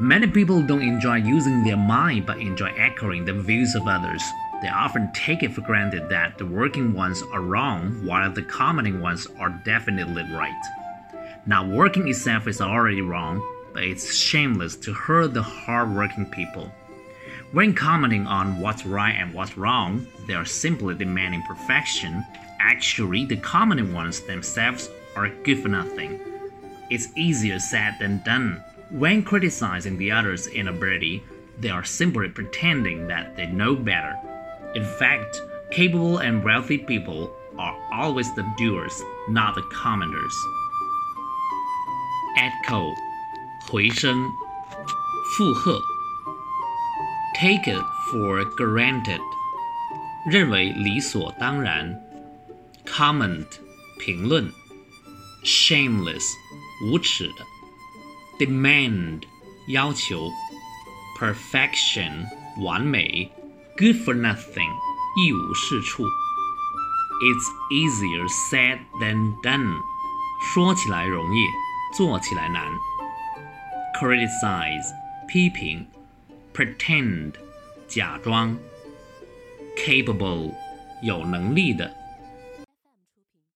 Many people don't enjoy using their mind but enjoy echoing the views of others. They often take it for granted that the working ones are wrong while the commenting ones are definitely right. Now, working itself is already wrong, but it's shameless to hurt the hard-working people. When commenting on what's right and what's wrong, they are simply demanding perfection. Actually, the commenting ones themselves are good for nothing. It's easier said than done. When criticizing the others' inability, they are simply pretending that they know better. In fact, capable and wealthy people are always the doers, not the commenters. Echo 回声附和 Take it for granted 认为理所当然 Comment 评论 Shameless 无耻的 Demand 要求 Perfection 完美 Good for nothing 一无是处 It's easier said than done 说起来容易做起来难。criticize 批评，pretend 假装，capable 有能力的。